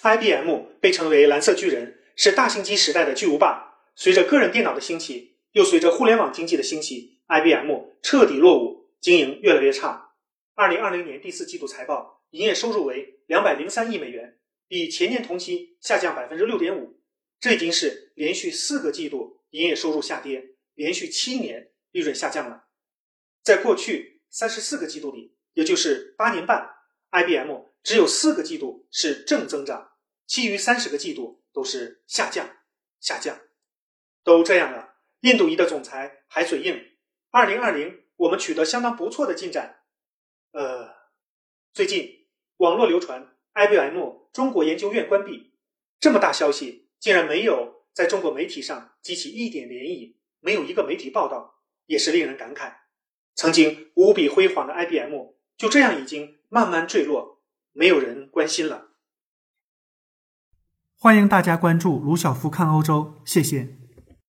IBM 被称为“蓝色巨人”，是大型机时代的巨无霸。随着个人电脑的兴起，又随着互联网经济的兴起，IBM 彻底落伍，经营越来越差。二零二零年第四季度财报，营业收入为两百零三亿美元，比前年同期下降百分之六点五。这已经是连续四个季度营业收入下跌，连续七年利润下降了。在过去三十四个季度里，也就是八年半，IBM 只有四个季度是正增长，其余三十个季度都是下降，下降。都这样了，印度裔的总裁还嘴硬。二零二零，我们取得相当不错的进展。呃，最近网络流传 IBM 中国研究院关闭，这么大消息。竟然没有在中国媒体上激起一点涟漪，没有一个媒体报道，也是令人感慨。曾经无比辉煌的 IBM 就这样已经慢慢坠落，没有人关心了。欢迎大家关注卢晓夫看欧洲，谢谢。